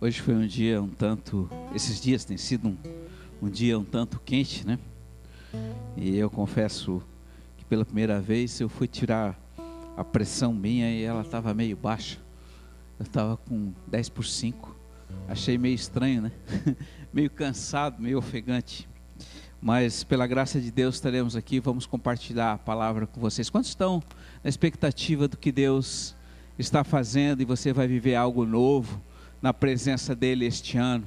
Hoje foi um dia um tanto. Esses dias tem sido um, um dia um tanto quente, né? E eu confesso que pela primeira vez eu fui tirar a pressão minha e ela estava meio baixa. Eu estava com 10 por 5. Achei meio estranho, né? meio cansado, meio ofegante. Mas pela graça de Deus estaremos aqui, vamos compartilhar a palavra com vocês. Quantos estão na expectativa do que Deus está fazendo e você vai viver algo novo na presença dele este ano,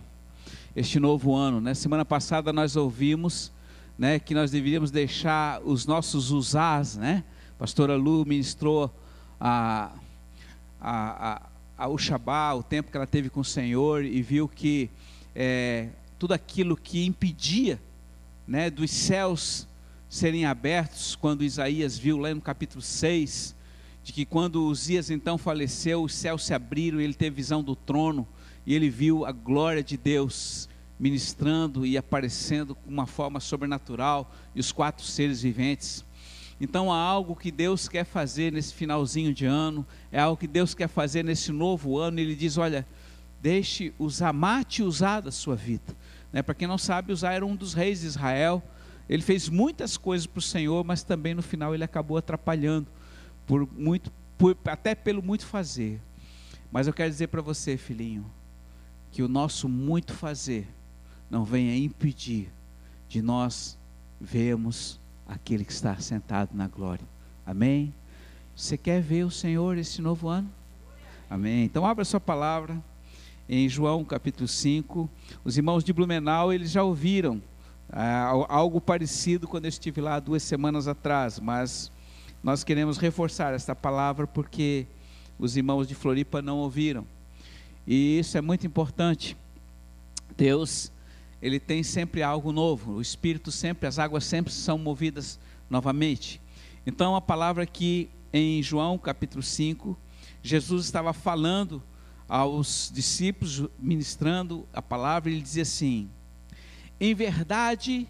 este novo ano, né? Semana passada nós ouvimos, né, que nós deveríamos deixar os nossos usás, né? Pastora Lu ministrou a, a, a, o Shabá, o tempo que ela teve com o Senhor e viu que é, tudo aquilo que impedia, né, dos céus serem abertos, quando Isaías viu lá no capítulo 6, de que quando Uzias então faleceu, os céus se abriram e ele teve visão do trono e ele viu a glória de Deus ministrando e aparecendo com uma forma sobrenatural e os quatro seres viventes. Então há algo que Deus quer fazer nesse finalzinho de ano, é algo que Deus quer fazer nesse novo ano. Ele diz: Olha, deixe usar, mate usar da sua vida. Né? Para quem não sabe, Usar era um dos reis de Israel. Ele fez muitas coisas para o Senhor, mas também no final ele acabou atrapalhando por muito, por, até pelo muito fazer. Mas eu quero dizer para você, filhinho, que o nosso muito fazer não venha impedir de nós vermos aquele que está sentado na glória. Amém? Você quer ver o Senhor esse novo ano? Amém. Então abra sua palavra em João capítulo 5. Os irmãos de Blumenau, eles já ouviram ah, algo parecido quando eu estive lá duas semanas atrás, mas nós queremos reforçar esta palavra porque os irmãos de Floripa não ouviram. E isso é muito importante. Deus, ele tem sempre algo novo. O Espírito sempre, as águas sempre são movidas novamente. Então a palavra aqui em João capítulo 5, Jesus estava falando aos discípulos, ministrando a palavra, ele dizia assim: Em verdade,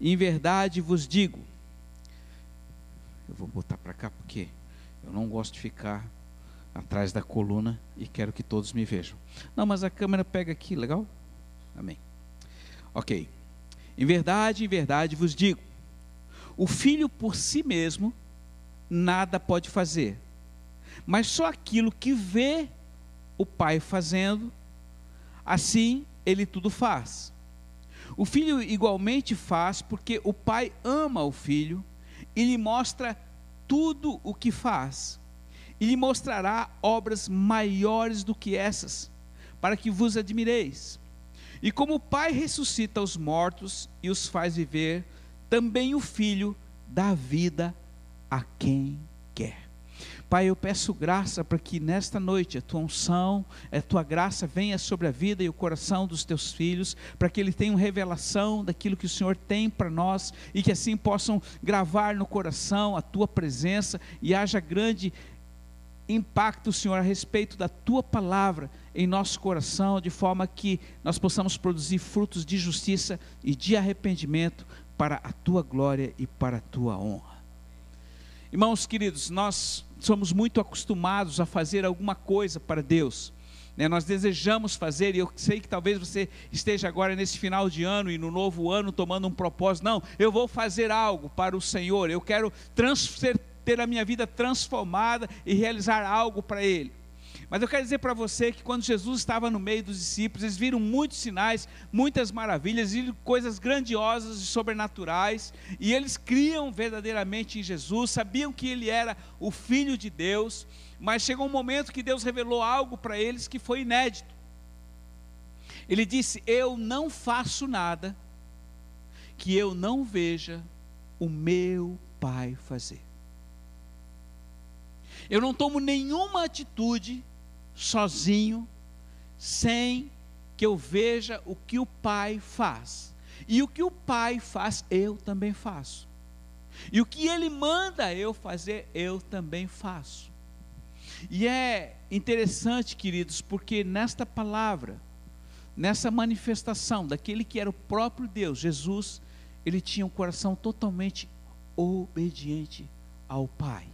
em verdade vos digo, eu vou botar para cá porque eu não gosto de ficar atrás da coluna e quero que todos me vejam. Não, mas a câmera pega aqui, legal? Amém. Ok. Em verdade, em verdade vos digo: o filho por si mesmo nada pode fazer, mas só aquilo que vê o pai fazendo, assim ele tudo faz. O filho igualmente faz porque o pai ama o filho e lhe mostra tudo o que faz, e lhe mostrará obras maiores do que essas, para que vos admireis. E como o Pai ressuscita os mortos e os faz viver, também o Filho dá vida a quem. Pai, eu peço graça para que nesta noite a tua unção, a tua graça venha sobre a vida e o coração dos teus filhos, para que eles tenham revelação daquilo que o Senhor tem para nós e que assim possam gravar no coração a tua presença e haja grande impacto, Senhor, a respeito da tua palavra em nosso coração, de forma que nós possamos produzir frutos de justiça e de arrependimento para a tua glória e para a tua honra. Irmãos queridos, nós somos muito acostumados a fazer alguma coisa para Deus. Né? Nós desejamos fazer, e eu sei que talvez você esteja agora nesse final de ano e no novo ano tomando um propósito. Não, eu vou fazer algo para o Senhor, eu quero ter a minha vida transformada e realizar algo para Ele. Mas eu quero dizer para você que quando Jesus estava no meio dos discípulos, eles viram muitos sinais, muitas maravilhas, coisas grandiosas e sobrenaturais, e eles criam verdadeiramente em Jesus, sabiam que ele era o Filho de Deus, mas chegou um momento que Deus revelou algo para eles que foi inédito. Ele disse: Eu não faço nada que eu não veja o meu Pai fazer. Eu não tomo nenhuma atitude sozinho, sem que eu veja o que o Pai faz. E o que o Pai faz, eu também faço. E o que Ele manda eu fazer, eu também faço. E é interessante, queridos, porque nesta palavra, nessa manifestação daquele que era o próprio Deus, Jesus, ele tinha um coração totalmente obediente ao Pai.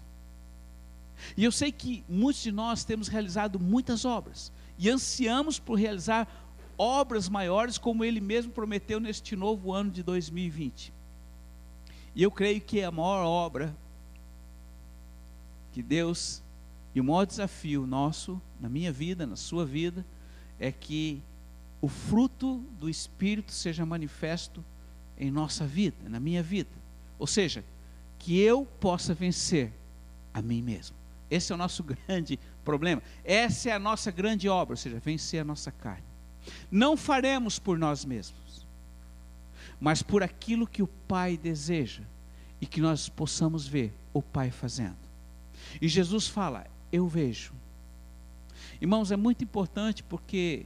E eu sei que muitos de nós temos realizado muitas obras, e ansiamos por realizar obras maiores, como Ele mesmo prometeu neste novo ano de 2020. E eu creio que a maior obra que Deus e o maior desafio nosso, na minha vida, na sua vida, é que o fruto do Espírito seja manifesto em nossa vida, na minha vida. Ou seja, que eu possa vencer a mim mesmo. Esse é o nosso grande problema. Essa é a nossa grande obra, ou seja, vencer a nossa carne. Não faremos por nós mesmos, mas por aquilo que o Pai deseja e que nós possamos ver o Pai fazendo. E Jesus fala: Eu vejo. Irmãos, é muito importante porque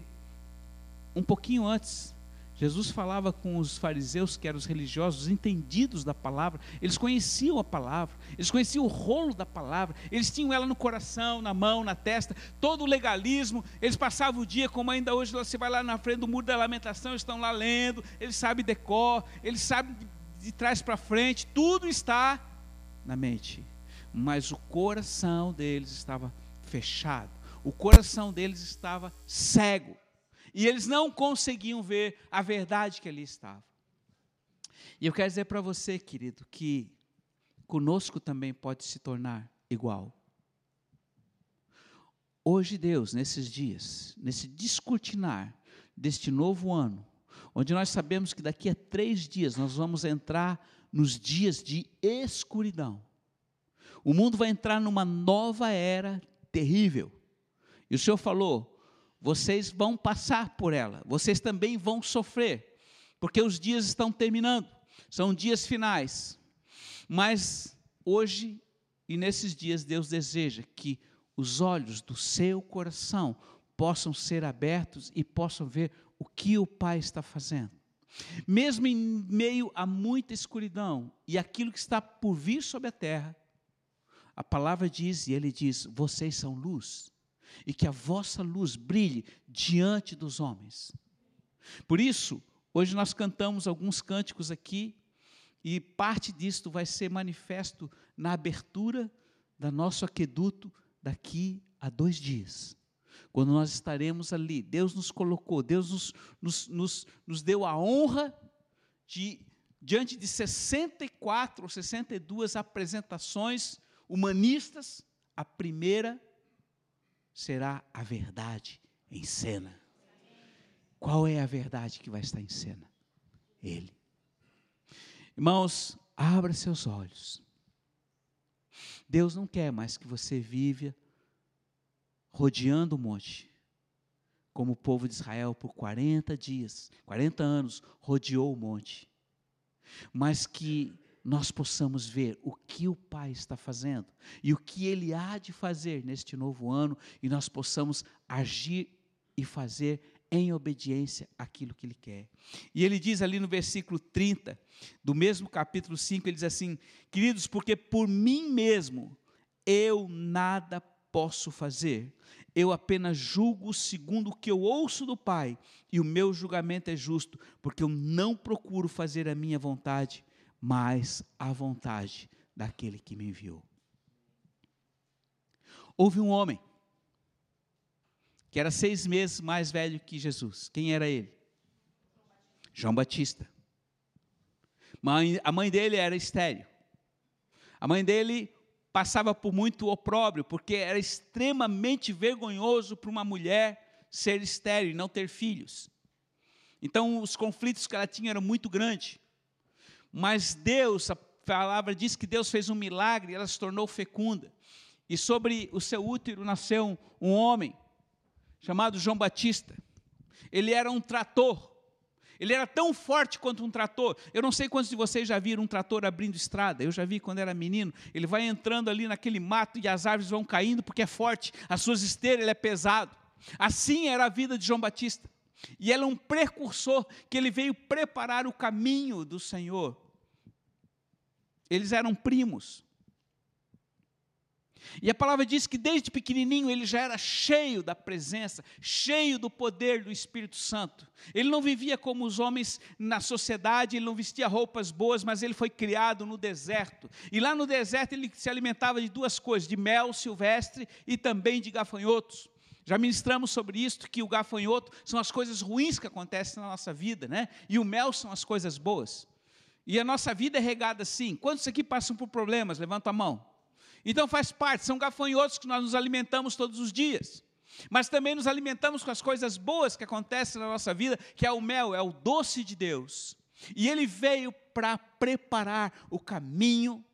um pouquinho antes Jesus falava com os fariseus, que eram os religiosos, entendidos da palavra, eles conheciam a palavra, eles conheciam o rolo da palavra, eles tinham ela no coração, na mão, na testa, todo o legalismo, eles passavam o dia, como ainda hoje você vai lá na frente do muro da lamentação, estão lá lendo, eles sabem decor, eles sabem de trás para frente, tudo está na mente, mas o coração deles estava fechado, o coração deles estava cego e eles não conseguiam ver a verdade que ali estava. E eu quero dizer para você, querido, que conosco também pode se tornar igual. Hoje, Deus, nesses dias, nesse descortinar deste novo ano, onde nós sabemos que daqui a três dias nós vamos entrar nos dias de escuridão. O mundo vai entrar numa nova era terrível. E o Senhor falou: vocês vão passar por ela, vocês também vão sofrer, porque os dias estão terminando, são dias finais. Mas hoje e nesses dias, Deus deseja que os olhos do seu coração possam ser abertos e possam ver o que o Pai está fazendo. Mesmo em meio a muita escuridão e aquilo que está por vir sobre a terra, a palavra diz, e ele diz: vocês são luz e que a vossa luz brilhe diante dos homens. Por isso, hoje nós cantamos alguns cânticos aqui, e parte disto vai ser manifesto na abertura da nosso aqueduto daqui a dois dias. Quando nós estaremos ali, Deus nos colocou, Deus nos, nos, nos, nos deu a honra de, diante de 64 ou 62 apresentações humanistas, a primeira será a verdade em cena. Qual é a verdade que vai estar em cena? Ele. Irmãos, abra seus olhos. Deus não quer mais que você viva rodeando o monte, como o povo de Israel por 40 dias, 40 anos, rodeou o monte, mas que nós possamos ver o que o Pai está fazendo e o que Ele há de fazer neste novo ano e nós possamos agir e fazer em obediência àquilo que Ele quer. E Ele diz ali no versículo 30, do mesmo capítulo 5, Ele diz assim: Queridos, porque por mim mesmo eu nada posso fazer, eu apenas julgo segundo o que eu ouço do Pai, e o meu julgamento é justo, porque eu não procuro fazer a minha vontade mas a vontade daquele que me enviou. Houve um homem que era seis meses mais velho que Jesus. Quem era ele? João Batista. a mãe dele era estéreo. A mãe dele passava por muito opróbrio, porque era extremamente vergonhoso para uma mulher ser estéreo e não ter filhos. Então, os conflitos que ela tinha eram muito grandes. Mas Deus, a palavra diz que Deus fez um milagre, e ela se tornou fecunda. E sobre o seu útero nasceu um homem chamado João Batista. Ele era um trator. Ele era tão forte quanto um trator. Eu não sei quantos de vocês já viram um trator abrindo estrada. Eu já vi quando era menino. Ele vai entrando ali naquele mato e as árvores vão caindo porque é forte. As suas esteiras, ele é pesado. Assim era a vida de João Batista. E ele é um precursor que ele veio preparar o caminho do Senhor eles eram primos. E a palavra diz que desde pequenininho ele já era cheio da presença, cheio do poder do Espírito Santo. Ele não vivia como os homens na sociedade, ele não vestia roupas boas, mas ele foi criado no deserto. E lá no deserto ele se alimentava de duas coisas, de mel silvestre e também de gafanhotos. Já ministramos sobre isso, que o gafanhoto são as coisas ruins que acontecem na nossa vida, né? E o mel são as coisas boas. E a nossa vida é regada assim. Quantos aqui passam por problemas? Levanta a mão. Então faz parte, são gafanhotos que nós nos alimentamos todos os dias. Mas também nos alimentamos com as coisas boas que acontecem na nossa vida, que é o mel, é o doce de Deus. E ele veio para preparar o caminho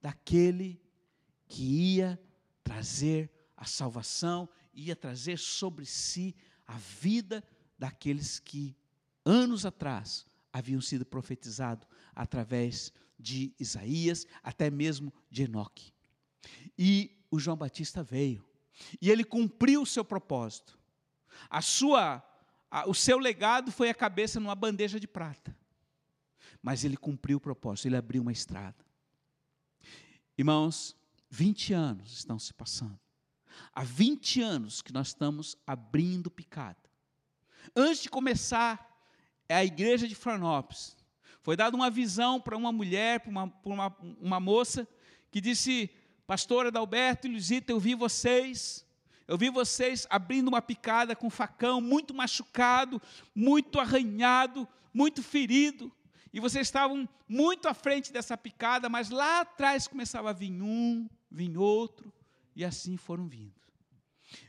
daquele que ia trazer a salvação, ia trazer sobre si a vida daqueles que anos atrás haviam sido profetizados através de Isaías, até mesmo de Enoque. E o João Batista veio, e ele cumpriu o seu propósito. A sua, a, o seu legado foi a cabeça numa bandeja de prata. Mas ele cumpriu o propósito, ele abriu uma estrada. Irmãos, 20 anos estão se passando. Há 20 anos que nós estamos abrindo picada. Antes de começar a igreja de Florianópolis, foi dada uma visão para uma mulher, para uma, para uma, uma moça, que disse: Pastora Adalberto e Luizita, eu vi vocês, eu vi vocês abrindo uma picada com facão, muito machucado, muito arranhado, muito ferido. E vocês estavam muito à frente dessa picada, mas lá atrás começava a vir um, vir outro, e assim foram vindo.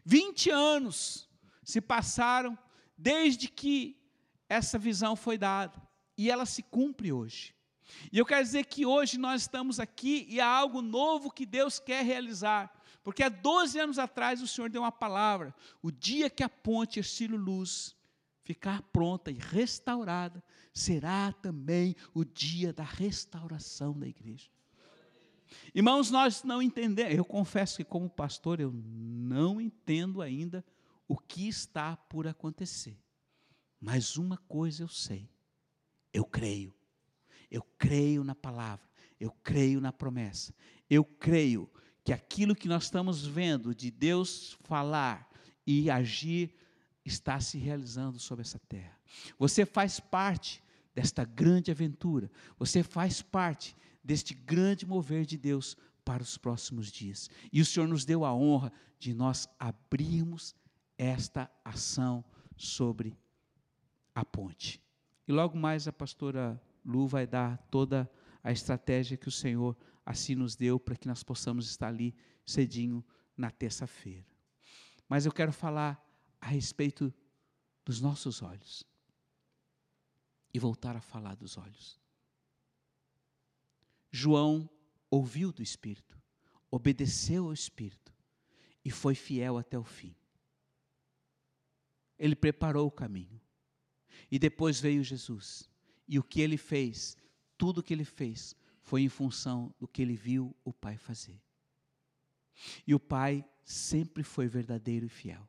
20 anos se passaram desde que essa visão foi dada, e ela se cumpre hoje. E eu quero dizer que hoje nós estamos aqui e há algo novo que Deus quer realizar. Porque há 12 anos atrás o Senhor deu uma palavra: o dia que a ponte Estilo Luz ficar pronta e restaurada, será também o dia da restauração da igreja. Irmãos, nós não entendemos, eu confesso que, como pastor, eu não entendo ainda o que está por acontecer. Mas uma coisa eu sei, eu creio. Eu creio na palavra, eu creio na promessa, eu creio que aquilo que nós estamos vendo de Deus falar e agir está se realizando sobre essa terra. Você faz parte desta grande aventura, você faz parte deste grande mover de Deus para os próximos dias. E o Senhor nos deu a honra de nós abrirmos esta ação sobre a ponte. E logo mais a pastora Lu vai dar toda a estratégia que o Senhor assim nos deu para que nós possamos estar ali cedinho na terça-feira. Mas eu quero falar a respeito dos nossos olhos e voltar a falar dos olhos. João ouviu do Espírito, obedeceu ao Espírito e foi fiel até o fim. Ele preparou o caminho. E depois veio Jesus. E o que ele fez, tudo que ele fez, foi em função do que ele viu o Pai fazer. E o Pai sempre foi verdadeiro e fiel.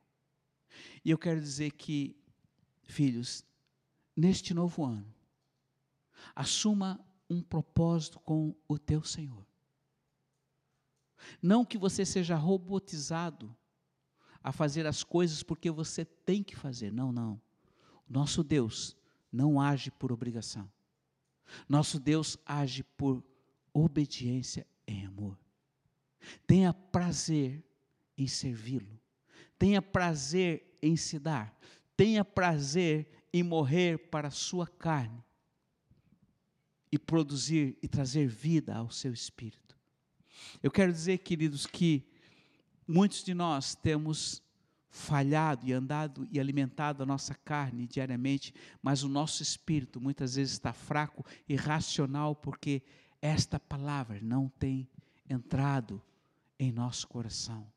E eu quero dizer que, filhos, neste novo ano, assuma um propósito com o teu Senhor. Não que você seja robotizado a fazer as coisas porque você tem que fazer. Não, não. Nosso Deus não age por obrigação. Nosso Deus age por obediência em amor. Tenha prazer em servi-lo. Tenha prazer em se dar. Tenha prazer em morrer para a sua carne e produzir e trazer vida ao seu espírito. Eu quero dizer, queridos, que muitos de nós temos falhado e andado e alimentado a nossa carne diariamente, mas o nosso espírito muitas vezes está fraco e racional porque esta palavra não tem entrado em nosso coração.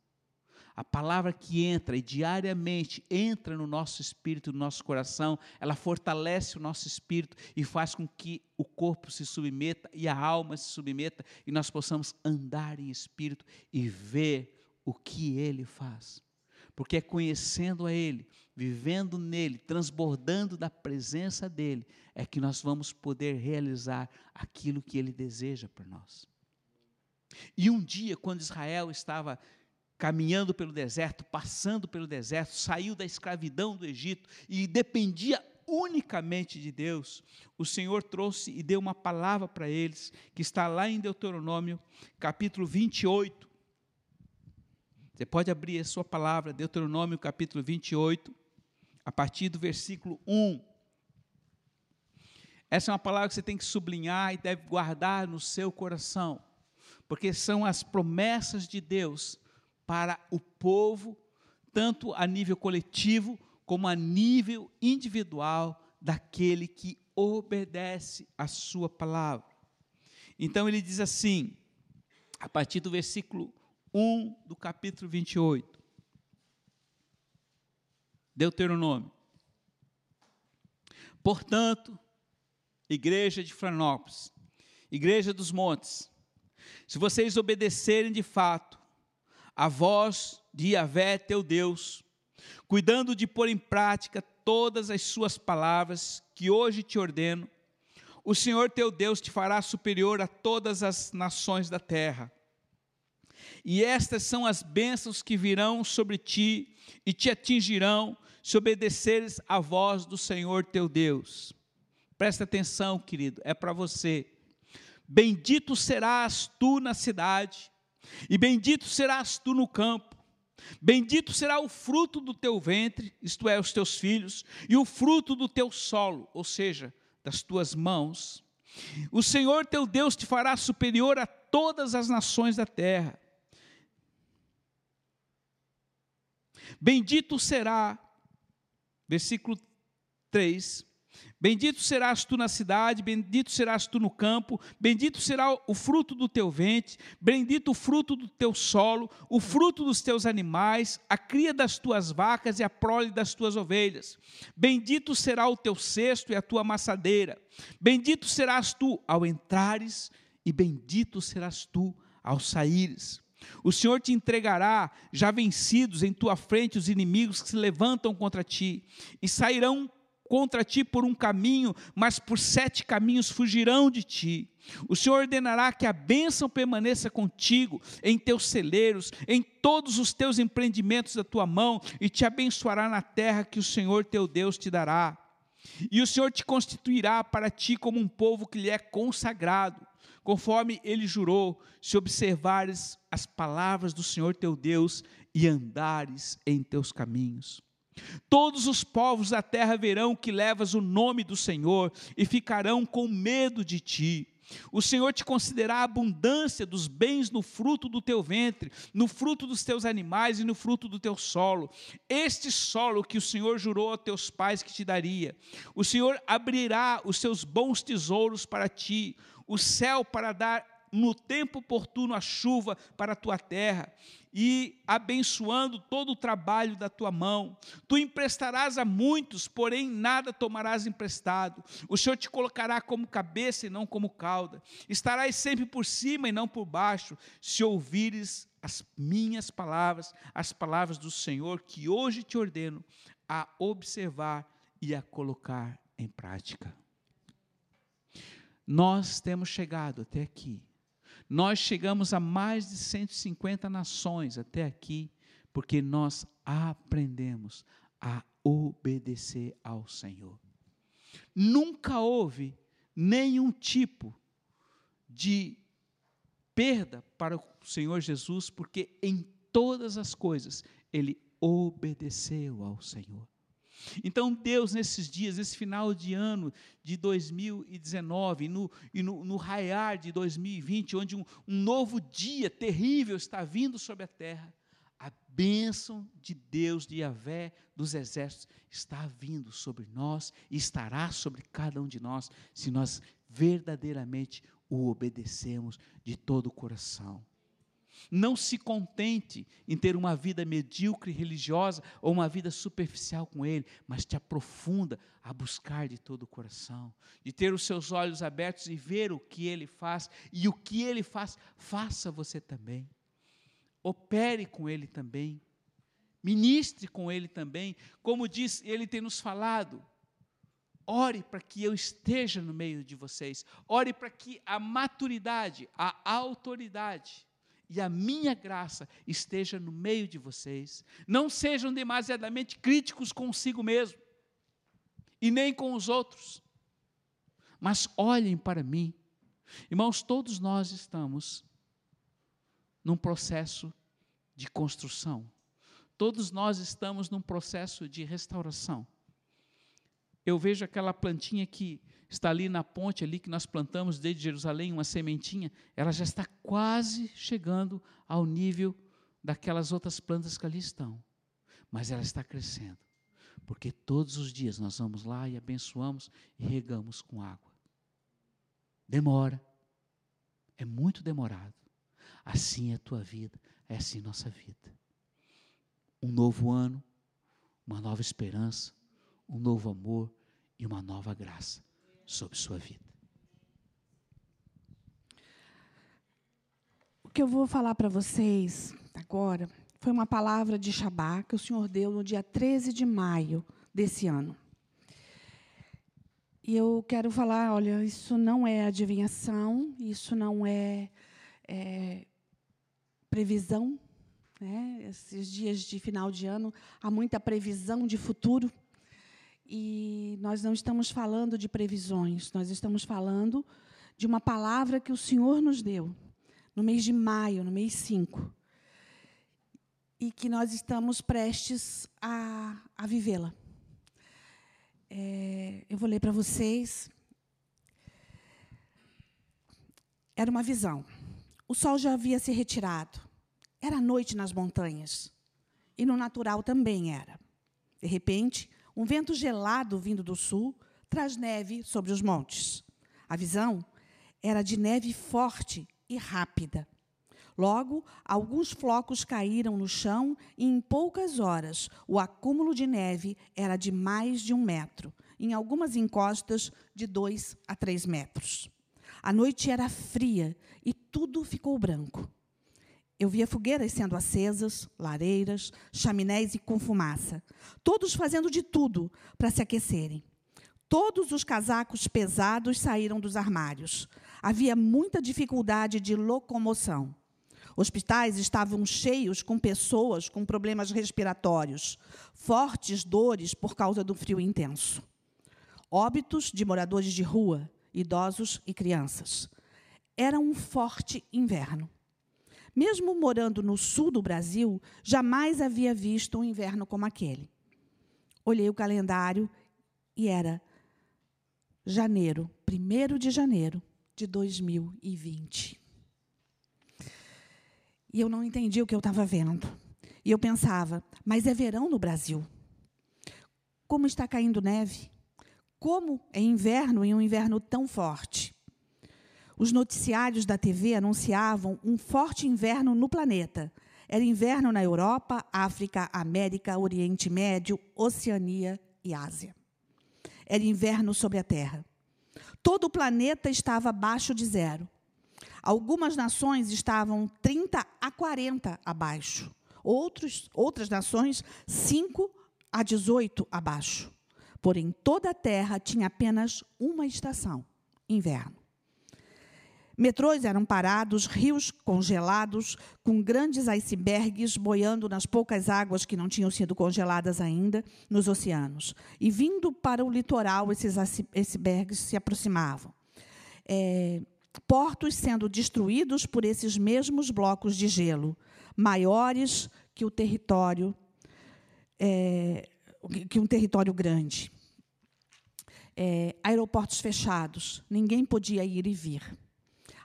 A palavra que entra e diariamente entra no nosso espírito, no nosso coração, ela fortalece o nosso espírito e faz com que o corpo se submeta e a alma se submeta e nós possamos andar em espírito e ver o que ele faz. Porque é conhecendo a Ele, vivendo nele, transbordando da presença dEle, é que nós vamos poder realizar aquilo que Ele deseja para nós. E um dia, quando Israel estava caminhando pelo deserto, passando pelo deserto, saiu da escravidão do Egito e dependia unicamente de Deus, o Senhor trouxe e deu uma palavra para eles, que está lá em Deuteronômio, capítulo 28, Você pode abrir a sua palavra, Deuteronômio capítulo 28, a partir do versículo 1. Essa é uma palavra que você tem que sublinhar e deve guardar no seu coração, porque são as promessas de Deus para o povo, tanto a nível coletivo como a nível individual daquele que obedece a sua palavra. Então ele diz assim, a partir do versículo 1 do capítulo 28. Deuteronômio. Portanto, igreja de Franópolis, igreja dos montes, se vocês obedecerem de fato a voz de Yahvé, teu Deus, cuidando de pôr em prática todas as suas palavras que hoje te ordeno, o Senhor teu Deus te fará superior a todas as nações da terra. E estas são as bênçãos que virão sobre ti e te atingirão se obedeceres à voz do Senhor teu Deus. Presta atenção, querido, é para você. Bendito serás tu na cidade, e bendito serás tu no campo. Bendito será o fruto do teu ventre, isto é, os teus filhos, e o fruto do teu solo, ou seja, das tuas mãos. O Senhor teu Deus te fará superior a todas as nações da terra. Bendito será, versículo 3, Bendito serás tu na cidade, bendito serás tu no campo, bendito será o fruto do teu ventre, bendito o fruto do teu solo, o fruto dos teus animais, a cria das tuas vacas e a prole das tuas ovelhas. Bendito será o teu cesto e a tua amassadeira. Bendito serás tu ao entrares e bendito serás tu ao saíres. O Senhor te entregará, já vencidos em tua frente, os inimigos que se levantam contra ti, e sairão contra ti por um caminho, mas por sete caminhos fugirão de ti. O Senhor ordenará que a bênção permaneça contigo, em teus celeiros, em todos os teus empreendimentos da tua mão, e te abençoará na terra que o Senhor teu Deus te dará. E o Senhor te constituirá para ti como um povo que lhe é consagrado, conforme ele jurou, se observares as palavras do Senhor teu Deus e andares em teus caminhos. Todos os povos da terra verão que levas o nome do Senhor e ficarão com medo de ti. O Senhor te concederá a abundância dos bens no fruto do teu ventre, no fruto dos teus animais e no fruto do teu solo. Este solo que o Senhor jurou a teus pais que te daria. O Senhor abrirá os seus bons tesouros para ti, o céu para dar no tempo oportuno a chuva para a tua terra, e abençoando todo o trabalho da tua mão. Tu emprestarás a muitos, porém nada tomarás emprestado. O Senhor te colocará como cabeça e não como cauda. Estarás sempre por cima e não por baixo, se ouvires as minhas palavras, as palavras do Senhor que hoje te ordeno a observar e a colocar em prática. Nós temos chegado até aqui nós chegamos a mais de 150 nações até aqui, porque nós aprendemos a obedecer ao Senhor. Nunca houve nenhum tipo de perda para o Senhor Jesus, porque em todas as coisas ele obedeceu ao Senhor. Então, Deus, nesses dias, nesse final de ano de 2019, no, e no, no raiar de 2020, onde um, um novo dia terrível está vindo sobre a terra, a bênção de Deus, de Yahvé, dos exércitos, está vindo sobre nós e estará sobre cada um de nós, se nós verdadeiramente o obedecemos de todo o coração. Não se contente em ter uma vida medíocre religiosa ou uma vida superficial com Ele, mas te aprofunda a buscar de todo o coração, de ter os seus olhos abertos e ver o que Ele faz, e o que Ele faz, faça você também. Opere com Ele também, ministre com Ele também, como diz, Ele tem nos falado. Ore para que eu esteja no meio de vocês. Ore para que a maturidade, a autoridade, e a minha graça esteja no meio de vocês. Não sejam demasiadamente críticos consigo mesmo e nem com os outros, mas olhem para mim. Irmãos, todos nós estamos num processo de construção. Todos nós estamos num processo de restauração. Eu vejo aquela plantinha que está ali na ponte ali que nós plantamos desde Jerusalém, uma sementinha, ela já está quase chegando ao nível daquelas outras plantas que ali estão. Mas ela está crescendo. Porque todos os dias nós vamos lá e abençoamos e regamos com água. Demora. É muito demorado. Assim é a tua vida, é assim nossa vida. Um novo ano, uma nova esperança, um novo amor e uma nova graça sobre sua vida. O que eu vou falar para vocês agora foi uma palavra de Shabá que o Senhor deu no dia 13 de maio desse ano. E eu quero falar, olha, isso não é adivinhação, isso não é, é previsão. Né? Esses dias de final de ano há muita previsão de futuro. E nós não estamos falando de previsões, nós estamos falando de uma palavra que o Senhor nos deu no mês de maio, no mês 5. E que nós estamos prestes a, a vivê-la. É, eu vou ler para vocês. Era uma visão. O sol já havia se retirado. Era noite nas montanhas. E no natural também era. De repente, um vento gelado vindo do sul traz neve sobre os montes. A visão era de neve forte e rápida. Logo, alguns flocos caíram no chão e, em poucas horas, o acúmulo de neve era de mais de um metro, em algumas encostas de dois a três metros. A noite era fria e tudo ficou branco. Eu via fogueiras sendo acesas, lareiras, chaminés e com fumaça, todos fazendo de tudo para se aquecerem. Todos os casacos pesados saíram dos armários. Havia muita dificuldade de locomoção. Hospitais estavam cheios com pessoas com problemas respiratórios, fortes dores por causa do frio intenso. Óbitos de moradores de rua, idosos e crianças. Era um forte inverno. Mesmo morando no sul do Brasil, jamais havia visto um inverno como aquele. Olhei o calendário e era janeiro, 1 de janeiro de 2020. E eu não entendi o que eu estava vendo. E eu pensava, mas é verão no Brasil. Como está caindo neve? Como é inverno em um inverno tão forte? Os noticiários da TV anunciavam um forte inverno no planeta. Era inverno na Europa, África, América, Oriente Médio, Oceania e Ásia. Era inverno sobre a Terra. Todo o planeta estava abaixo de zero. Algumas nações estavam 30 a 40 abaixo. Outros, outras nações, 5 a 18 abaixo. Porém, toda a Terra tinha apenas uma estação: inverno. Metrôs eram parados, rios congelados, com grandes icebergs boiando nas poucas águas que não tinham sido congeladas ainda nos oceanos. E vindo para o litoral, esses icebergs se aproximavam. É, portos sendo destruídos por esses mesmos blocos de gelo, maiores que o território, é, que um território grande. É, aeroportos fechados, ninguém podia ir e vir.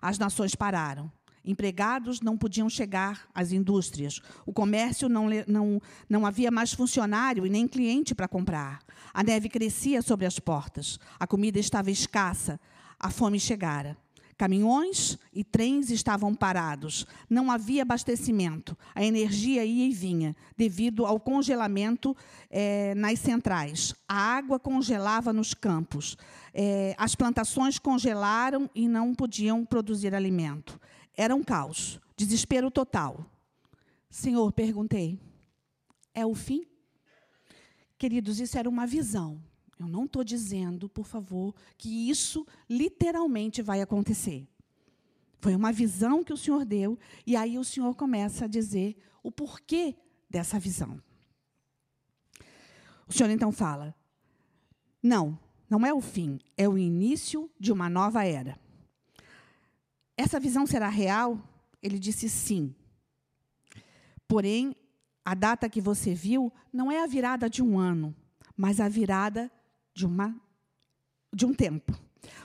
As nações pararam. Empregados não podiam chegar às indústrias. O comércio não, não, não havia mais funcionário e nem cliente para comprar. A neve crescia sobre as portas. A comida estava escassa. A fome chegara. Caminhões e trens estavam parados. Não havia abastecimento. A energia ia e vinha, devido ao congelamento é, nas centrais. A água congelava nos campos. É, as plantações congelaram e não podiam produzir alimento. Era um caos, desespero total. Senhor, perguntei, é o fim? Queridos, isso era uma visão. Eu não estou dizendo, por favor, que isso literalmente vai acontecer. Foi uma visão que o Senhor deu, e aí o Senhor começa a dizer o porquê dessa visão. O Senhor então fala: não, não é o fim, é o início de uma nova era. Essa visão será real? Ele disse sim. Porém, a data que você viu não é a virada de um ano, mas a virada de, uma, de um tempo.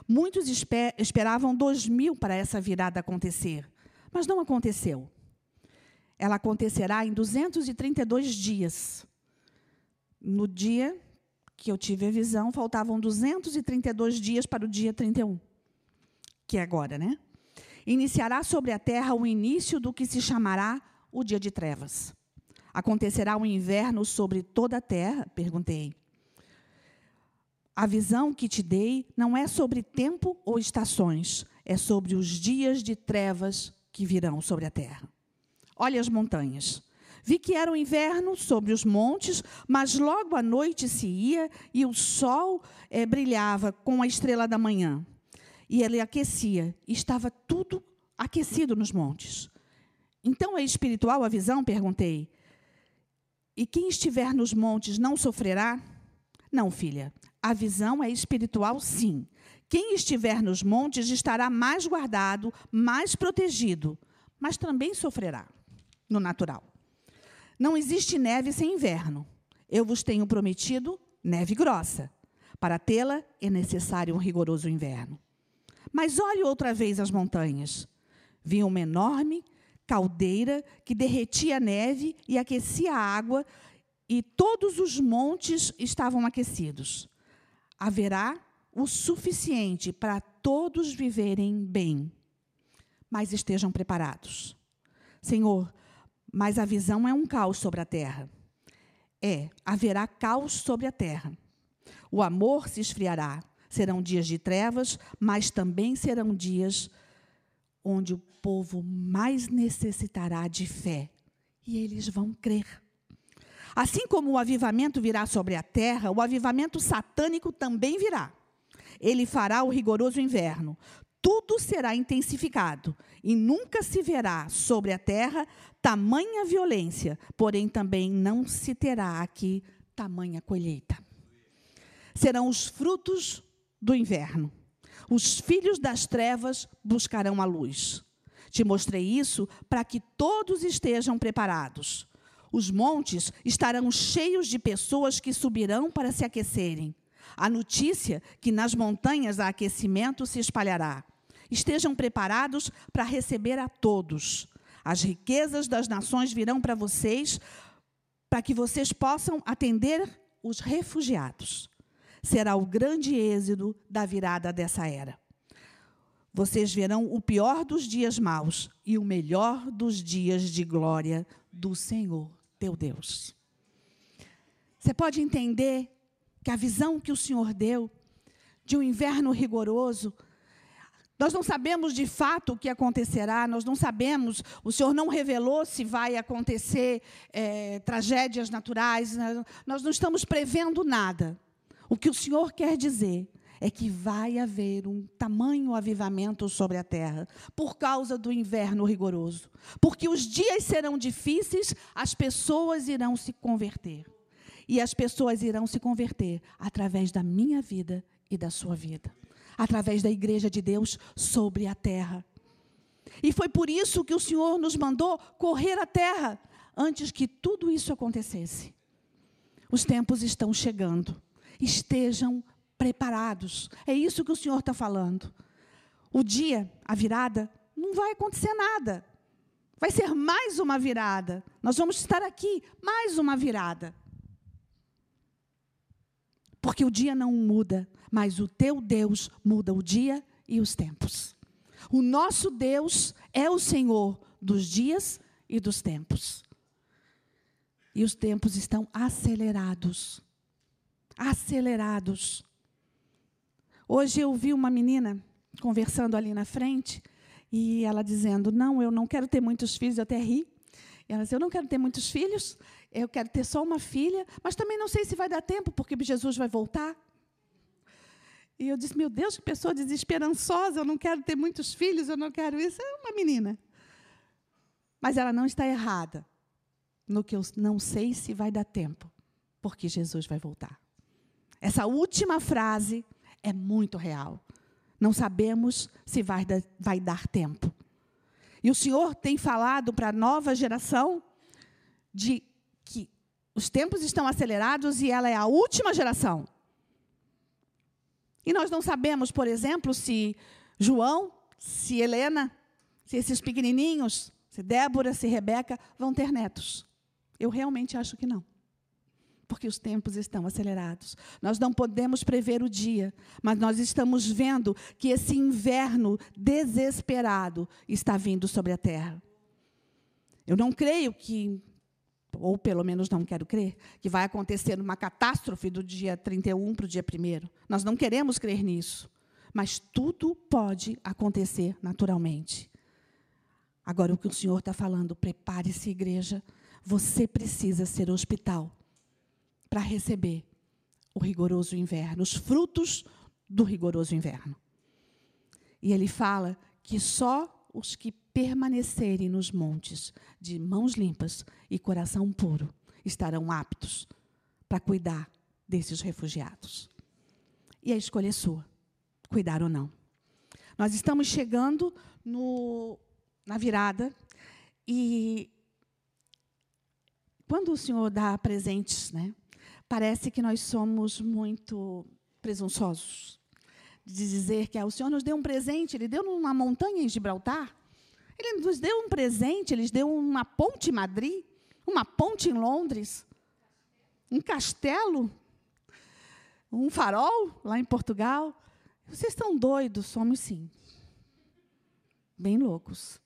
Muitos esper, esperavam 2000 para essa virada acontecer, mas não aconteceu. Ela acontecerá em 232 dias. No dia que eu tive a visão, faltavam 232 dias para o dia 31, que é agora, né? Iniciará sobre a terra o início do que se chamará o dia de trevas. Acontecerá um inverno sobre toda a terra? Perguntei. A visão que te dei não é sobre tempo ou estações, é sobre os dias de trevas que virão sobre a terra. Olha as montanhas. Vi que era o inverno sobre os montes, mas logo a noite se ia e o sol é, brilhava com a estrela da manhã. E ele aquecia, e estava tudo aquecido nos montes. Então é espiritual a visão? Perguntei. E quem estiver nos montes não sofrerá? Não, filha. A visão é espiritual, sim. Quem estiver nos montes estará mais guardado, mais protegido, mas também sofrerá no natural. Não existe neve sem inverno. Eu vos tenho prometido neve grossa. Para tê-la é necessário um rigoroso inverno. Mas olhe outra vez as montanhas. Vi uma enorme caldeira que derretia a neve e aquecia a água, e todos os montes estavam aquecidos. Haverá o suficiente para todos viverem bem. Mas estejam preparados. Senhor, mas a visão é um caos sobre a terra. É, haverá caos sobre a terra. O amor se esfriará. Serão dias de trevas, mas também serão dias onde o povo mais necessitará de fé. E eles vão crer. Assim como o avivamento virá sobre a terra, o avivamento satânico também virá. Ele fará o rigoroso inverno tudo será intensificado e nunca se verá sobre a terra tamanha violência, porém também não se terá aqui tamanha colheita. Serão os frutos do inverno. Os filhos das trevas buscarão a luz. Te mostrei isso para que todos estejam preparados. Os montes estarão cheios de pessoas que subirão para se aquecerem. A notícia que nas montanhas há aquecimento se espalhará. Estejam preparados para receber a todos. As riquezas das nações virão para vocês, para que vocês possam atender os refugiados. Será o grande êxodo da virada dessa era. Vocês verão o pior dos dias maus e o melhor dos dias de glória do Senhor teu Deus. Você pode entender que a visão que o Senhor deu de um inverno rigoroso nós não sabemos de fato o que acontecerá, nós não sabemos, o Senhor não revelou se vai acontecer é, tragédias naturais, né? nós não estamos prevendo nada. O que o Senhor quer dizer é que vai haver um tamanho avivamento sobre a terra, por causa do inverno rigoroso. Porque os dias serão difíceis, as pessoas irão se converter. E as pessoas irão se converter através da minha vida e da sua vida através da igreja de Deus sobre a terra. E foi por isso que o Senhor nos mandou correr a terra antes que tudo isso acontecesse. Os tempos estão chegando. Estejam preparados. É isso que o Senhor está falando. O dia, a virada, não vai acontecer nada. Vai ser mais uma virada. Nós vamos estar aqui, mais uma virada. Porque o dia não muda, mas o teu Deus muda o dia e os tempos. O nosso Deus é o Senhor dos dias e dos tempos. E os tempos estão acelerados. Acelerados. Hoje eu vi uma menina conversando ali na frente e ela dizendo: Não, eu não quero ter muitos filhos, eu até ri. E ela disse: Eu não quero ter muitos filhos, eu quero ter só uma filha, mas também não sei se vai dar tempo, porque Jesus vai voltar. E eu disse: Meu Deus, que pessoa desesperançosa, eu não quero ter muitos filhos, eu não quero isso. É uma menina. Mas ela não está errada no que eu não sei se vai dar tempo, porque Jesus vai voltar. Essa última frase é muito real. Não sabemos se vai, vai dar tempo. E o Senhor tem falado para a nova geração de que os tempos estão acelerados e ela é a última geração. E nós não sabemos, por exemplo, se João, se Helena, se esses pequenininhos, se Débora, se Rebeca vão ter netos. Eu realmente acho que não. Porque os tempos estão acelerados. Nós não podemos prever o dia, mas nós estamos vendo que esse inverno desesperado está vindo sobre a terra. Eu não creio que, ou pelo menos não quero crer, que vai acontecer uma catástrofe do dia 31 para o dia 1. Nós não queremos crer nisso. Mas tudo pode acontecer naturalmente. Agora, o que o Senhor está falando, prepare-se, igreja. Você precisa ser hospital para receber o rigoroso inverno, os frutos do rigoroso inverno. E ele fala que só os que permanecerem nos montes de mãos limpas e coração puro estarão aptos para cuidar desses refugiados. E a escolha é sua, cuidar ou não. Nós estamos chegando no na virada. E quando o Senhor dá presentes, né, parece que nós somos muito presunçosos de dizer que ah, o Senhor nos deu um presente, Ele deu numa montanha em Gibraltar, Ele nos deu um presente, Ele nos deu uma ponte em Madrid, uma ponte em Londres, um castelo, um farol lá em Portugal. Vocês estão doidos? Somos sim. Bem loucos.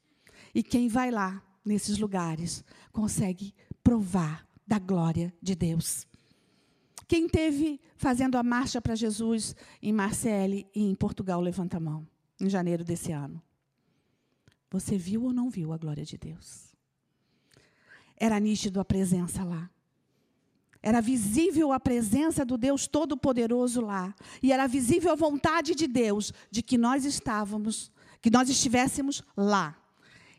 E quem vai lá, nesses lugares, consegue provar da glória de Deus. Quem teve fazendo a marcha para Jesus em Marseille e em Portugal, levanta a mão, em janeiro desse ano. Você viu ou não viu a glória de Deus? Era nítido a presença lá. Era visível a presença do Deus Todo-Poderoso lá. E era visível a vontade de Deus de que nós estávamos, que nós estivéssemos lá.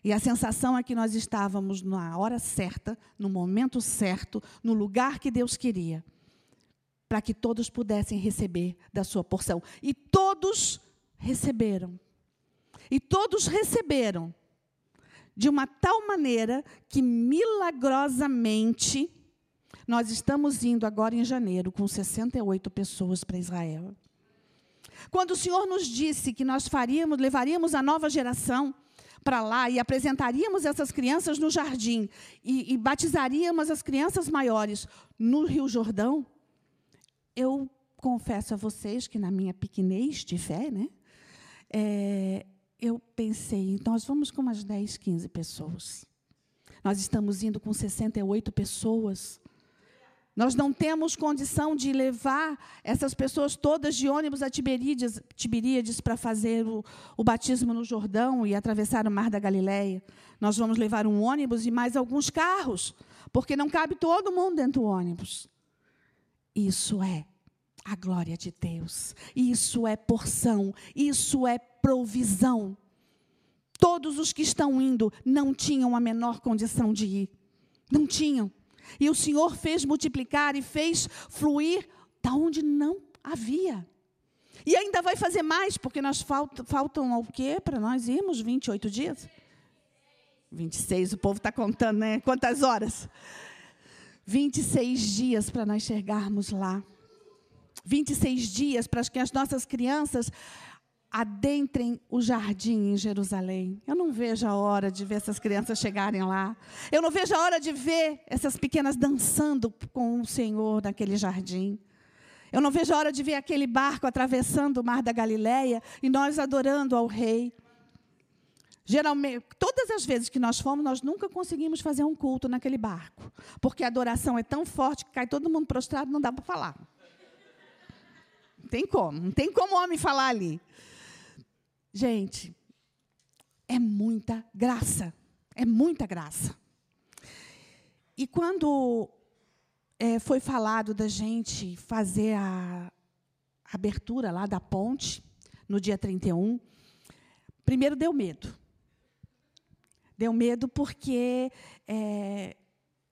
E a sensação é que nós estávamos na hora certa, no momento certo, no lugar que Deus queria, para que todos pudessem receber da sua porção. E todos receberam. E todos receberam de uma tal maneira que milagrosamente nós estamos indo agora em janeiro com 68 pessoas para Israel. Quando o Senhor nos disse que nós faríamos, levaríamos a nova geração para lá e apresentaríamos essas crianças no jardim e, e batizaríamos as crianças maiores no Rio Jordão, eu confesso a vocês que na minha pequenez de fé, né, é, eu pensei, nós vamos com umas 10, 15 pessoas. Nós estamos indo com 68 pessoas. Nós não temos condição de levar essas pessoas todas de ônibus a Tiberíades, Tiberíades para fazer o, o, batismo no Jordão e atravessar o Mar da Galileia. Nós vamos levar um ônibus e mais alguns carros, porque não cabe todo mundo dentro do ônibus. Isso é a glória de Deus. Isso é porção. Isso é provisão. Todos os que estão indo não tinham a menor condição de ir. Não tinham. E o Senhor fez multiplicar e fez fluir da onde não havia. E ainda vai fazer mais, porque nós faltam, ao quê para nós irmos? 28 dias? 26, o povo está contando, né? Quantas horas? 26 dias para nós chegarmos lá. 26 dias para que as nossas crianças adentrem o jardim em Jerusalém. Eu não vejo a hora de ver essas crianças chegarem lá. Eu não vejo a hora de ver essas pequenas dançando com o Senhor naquele jardim. Eu não vejo a hora de ver aquele barco atravessando o mar da Galileia e nós adorando ao rei. Geralmente, todas as vezes que nós fomos, nós nunca conseguimos fazer um culto naquele barco, porque a adoração é tão forte que cai todo mundo prostrado, não dá para falar. Não tem como, não tem como homem falar ali. Gente, é muita graça. É muita graça. E quando é, foi falado da gente fazer a abertura lá da ponte, no dia 31, primeiro deu medo. Deu medo porque é,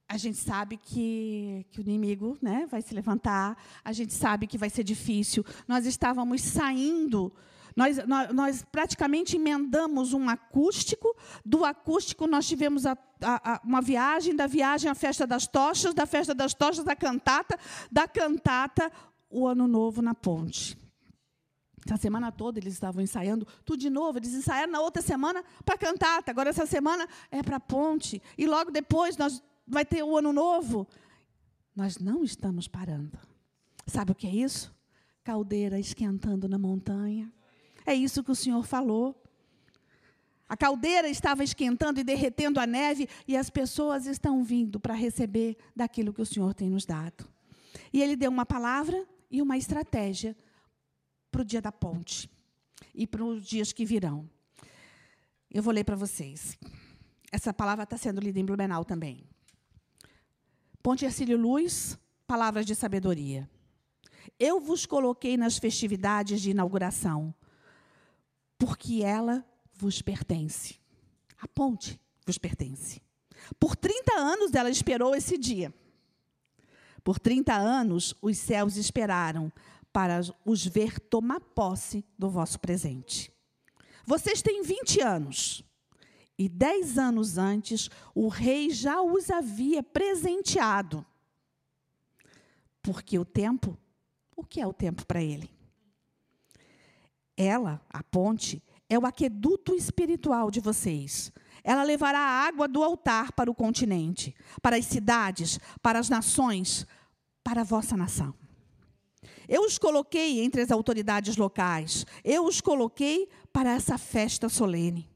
a gente sabe que, que o inimigo né, vai se levantar, a gente sabe que vai ser difícil. Nós estávamos saindo Nós, nós, nós, praticamente emendamos um acústico, do acústico nós tivemos a, a, a, uma viagem, da viagem a festa das tochas, da festa das tochas a cantata, da cantata o ano novo na ponte. Essa semana toda eles estavam ensaiando tudo de novo. Eles ensaiaram na outra semana para cantata. Agora essa semana é para a ponte. E logo depois nós vai ter o ano novo. Nós não estamos parando. Sabe o que é isso? Caldeira esquentando na montanha. É isso que o Senhor falou. A caldeira estava esquentando e derretendo a neve, e as pessoas estão vindo para receber daquilo que o Senhor tem nos dado. E ele deu uma palavra e uma estratégia para o dia da ponte e para os dias que virão. Eu vou ler para vocês. Essa palavra está sendo lida em Blumenau também. Ponte Ercílio Luz, palavras de sabedoria. Eu vos coloquei nas festividades de inauguração, porque ela vos pertence. A ponte vos pertence. Por 30 anos ela esperou esse dia. Por 30 anos os céus esperaram para os ver tomar posse do vosso presente. Vocês têm 20 anos. E dez anos antes, o rei já os havia presenteado. Porque o tempo, o que é o tempo para ele? Ela, a ponte, é o aqueduto espiritual de vocês. Ela levará a água do altar para o continente, para as cidades, para as nações, para a vossa nação. Eu os coloquei entre as autoridades locais. Eu os coloquei para essa festa solene.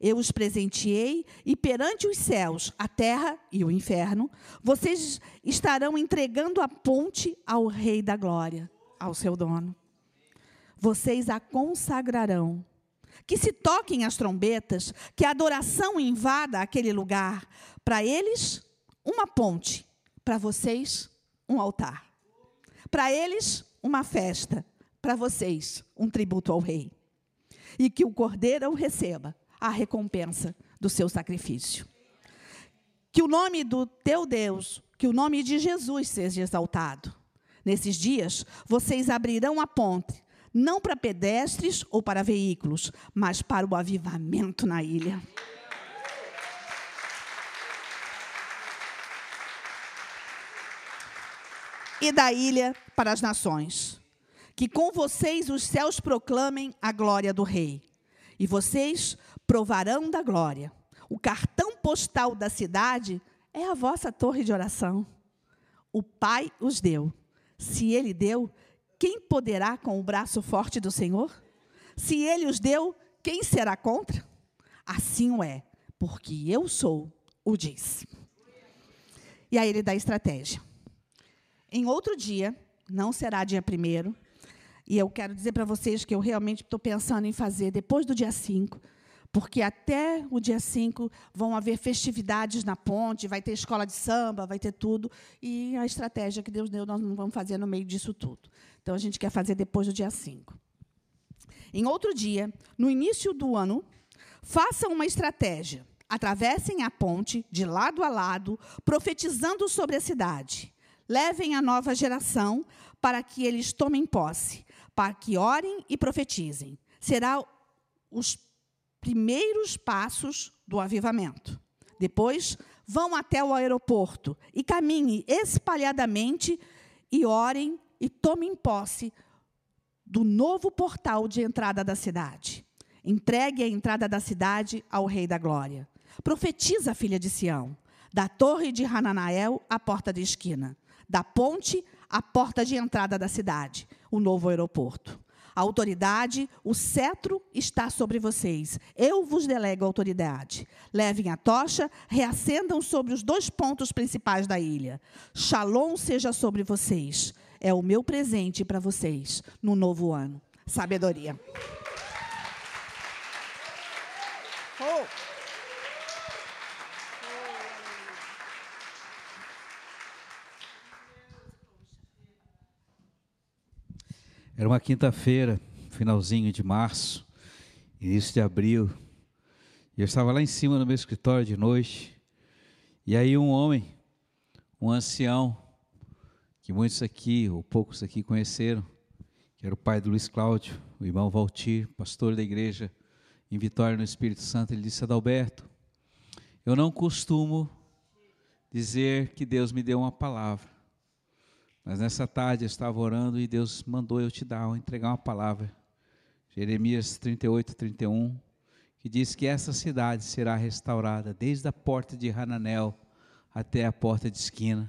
Eu os presenteei e perante os céus, a terra e o inferno, vocês estarão entregando a ponte ao Rei da Glória, ao seu dono. Vocês a consagrarão. Que se toquem as trombetas, que a adoração invada aquele lugar. Para eles, uma ponte. Para vocês, um altar. Para eles, uma festa. Para vocês, um tributo ao rei. E que o cordeiro receba a recompensa do seu sacrifício. Que o nome do teu Deus, que o nome de Jesus seja exaltado. Nesses dias, vocês abrirão a ponte, não para pedestres ou para veículos, mas para o avivamento na ilha. E da ilha para as nações. Que com vocês os céus proclamem a glória do Rei. E vocês provarão da glória. O cartão postal da cidade é a vossa torre de oração. O Pai os deu. Se Ele deu, quem poderá com o braço forte do Senhor? Se Ele os deu, quem será contra? Assim o é, porque eu sou, o diz. E aí ele dá estratégia. Em outro dia, não será dia primeiro, e eu quero dizer para vocês que eu realmente estou pensando em fazer depois do dia 5, porque até o dia 5 vão haver festividades na ponte, vai ter escola de samba, vai ter tudo, e a estratégia que Deus deu nós não vamos fazer no meio disso tudo. Então a gente quer fazer depois do dia 5. Em outro dia, no início do ano, façam uma estratégia. Atravessem a ponte de lado a lado, profetizando sobre a cidade levem a nova geração para que eles tomem posse, para que orem e profetizem. Será os primeiros passos do avivamento. Depois, vão até o aeroporto e caminhem espalhadamente e orem e tomem posse do novo portal de entrada da cidade. Entregue a entrada da cidade ao Rei da Glória. Profetiza, filha de Sião, da torre de Hananael à porta da esquina da ponte à porta de entrada da cidade, o novo aeroporto. A autoridade, o cetro está sobre vocês. Eu vos delego a autoridade. Levem a tocha, reacendam sobre os dois pontos principais da ilha. Shalom seja sobre vocês. É o meu presente para vocês no novo ano. Sabedoria. Oh. Era uma quinta-feira, finalzinho de março, início de abril. E eu estava lá em cima no meu escritório de noite. E aí um homem, um ancião, que muitos aqui, ou poucos aqui conheceram, que era o pai do Luiz Cláudio, o irmão Valtir, pastor da igreja em Vitória no Espírito Santo, ele disse: Adalberto, eu não costumo dizer que Deus me deu uma palavra, mas nessa tarde eu estava orando e Deus mandou eu te dar, entregar uma palavra. Jeremias 38, 31, que diz que essa cidade será restaurada desde a porta de Hananel até a porta de esquina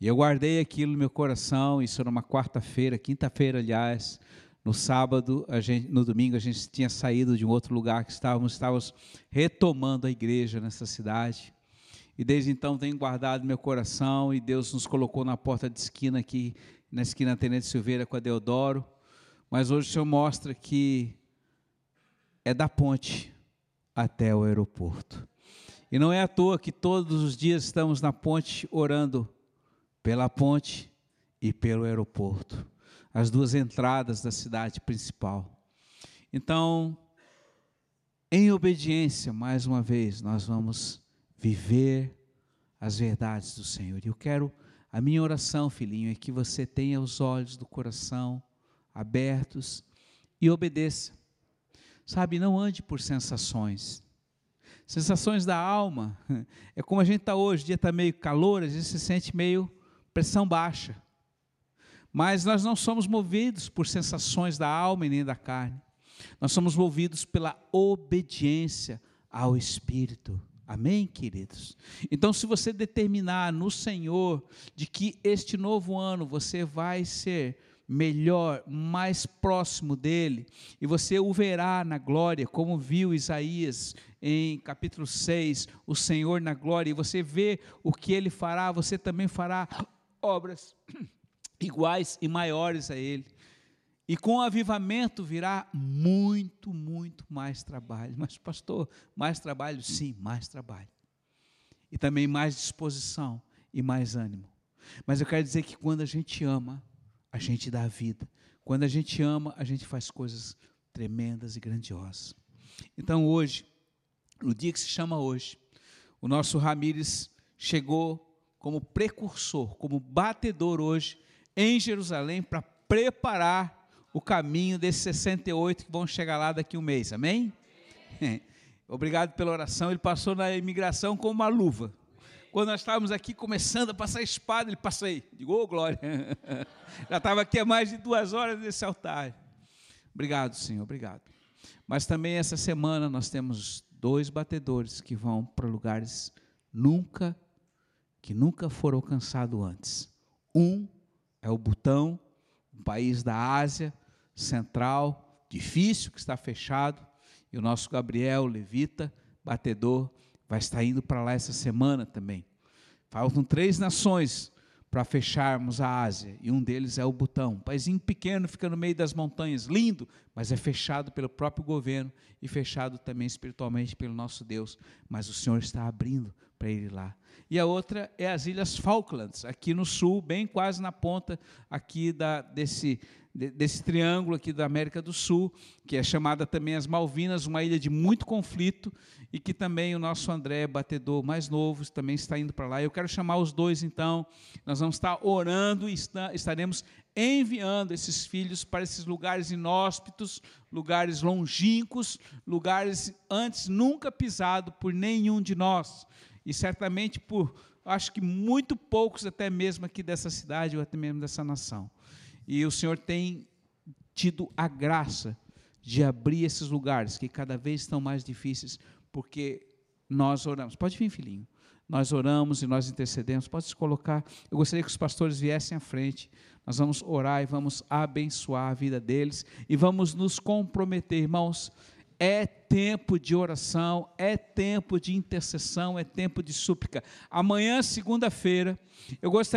e eu guardei aquilo no meu coração, isso era uma quarta-feira, quinta-feira, aliás. No sábado, gente, no domingo, a gente tinha saído de um outro lugar que estávamos, estávamos retomando a igreja nessa cidade. E desde então tenho guardado meu coração e Deus nos colocou na porta de esquina aqui, na esquina Tenente Silveira com a Deodoro. Mas hoje o Senhor mostra que é da ponte até o aeroporto. E não é à toa que todos os dias estamos na ponte orando pela ponte e pelo aeroporto, as duas entradas da cidade principal. Então, em obediência, mais uma vez, nós vamos viver as verdades do Senhor. E eu quero, a minha oração, filhinho, é que você tenha os olhos do coração abertos e obedeça. Sabe, não ande por sensações. Sensações da alma. É como a gente está hoje, o dia está meio calor, a gente se sente meio pressão baixa. Mas nós não somos movidos por sensações da alma e nem da carne. Nós somos movidos pela obediência ao Espírito. Amém, queridos? Então, se você determinar no Senhor de que este novo ano você vai ser melhor, mais próximo dele, e você o verá na glória, como viu Isaías em capítulo 6, o Senhor na glória, e você vê o que ele fará, você também fará obras iguais e maiores a ele. E com o avivamento virá muito, muito mais trabalho. Mas, pastor, mais trabalho? Sim, mais trabalho. E também mais disposição e mais ânimo. Mas eu quero dizer que quando a gente ama, a gente dá vida. Quando a gente ama, a gente faz coisas tremendas e grandiosas. Então, hoje, no dia que se chama hoje, o nosso Ramires chegou como precursor, como batedor hoje em Jerusalém para preparar o caminho desses 68 que vão chegar lá daqui a um mês. Amém? Obrigado pela oração. Ele passou na imigração com uma luva. Quando nós estávamos aqui começando a passar espada, ele passou aí. Digo, ô oh, glória. Já estava aqui há mais de duas horas nesse altar. Obrigado, Senhor, obrigado. Mas também essa semana nós temos dois batedores que vão para lugares nunca que nunca foram alcançados antes. Um é o Butão, um país da Ásia Central, difícil, que está fechado, e o nosso Gabriel, levita, batedor, vai estar indo para lá essa semana também. Faltam três nações para fecharmos a Ásia, e um deles é o Butão. Um país pequeno, fica no meio das montanhas, lindo, mas é fechado pelo próprio governo e fechado também espiritualmente pelo nosso Deus. Mas o Senhor está abrindo para ir lá. E a outra é as Ilhas Falklands, aqui no sul, bem quase na ponta aqui da, desse, desse triângulo aqui da América do Sul, que é chamada também as Malvinas, uma ilha de muito conflito, e que também o nosso André, batedor mais novo, também está indo para lá. Eu quero chamar os dois, então, nós vamos estar orando e estaremos enviando esses filhos para esses lugares inóspitos, lugares longínquos, lugares antes nunca pisado por nenhum de nós e certamente por, acho que muito poucos até mesmo aqui dessa cidade ou até mesmo dessa nação. E o Senhor tem tido a graça de abrir esses lugares que cada vez estão mais difíceis, porque nós oramos. Pode vir, filhinho. Nós oramos e nós intercedemos. Pode se colocar. Eu gostaria que os pastores viessem à frente. Nós vamos orar e vamos abençoar a vida deles e vamos nos comprometer, irmãos é tempo de oração, é tempo de intercessão, é tempo de súplica. Amanhã, segunda-feira, eu gostaria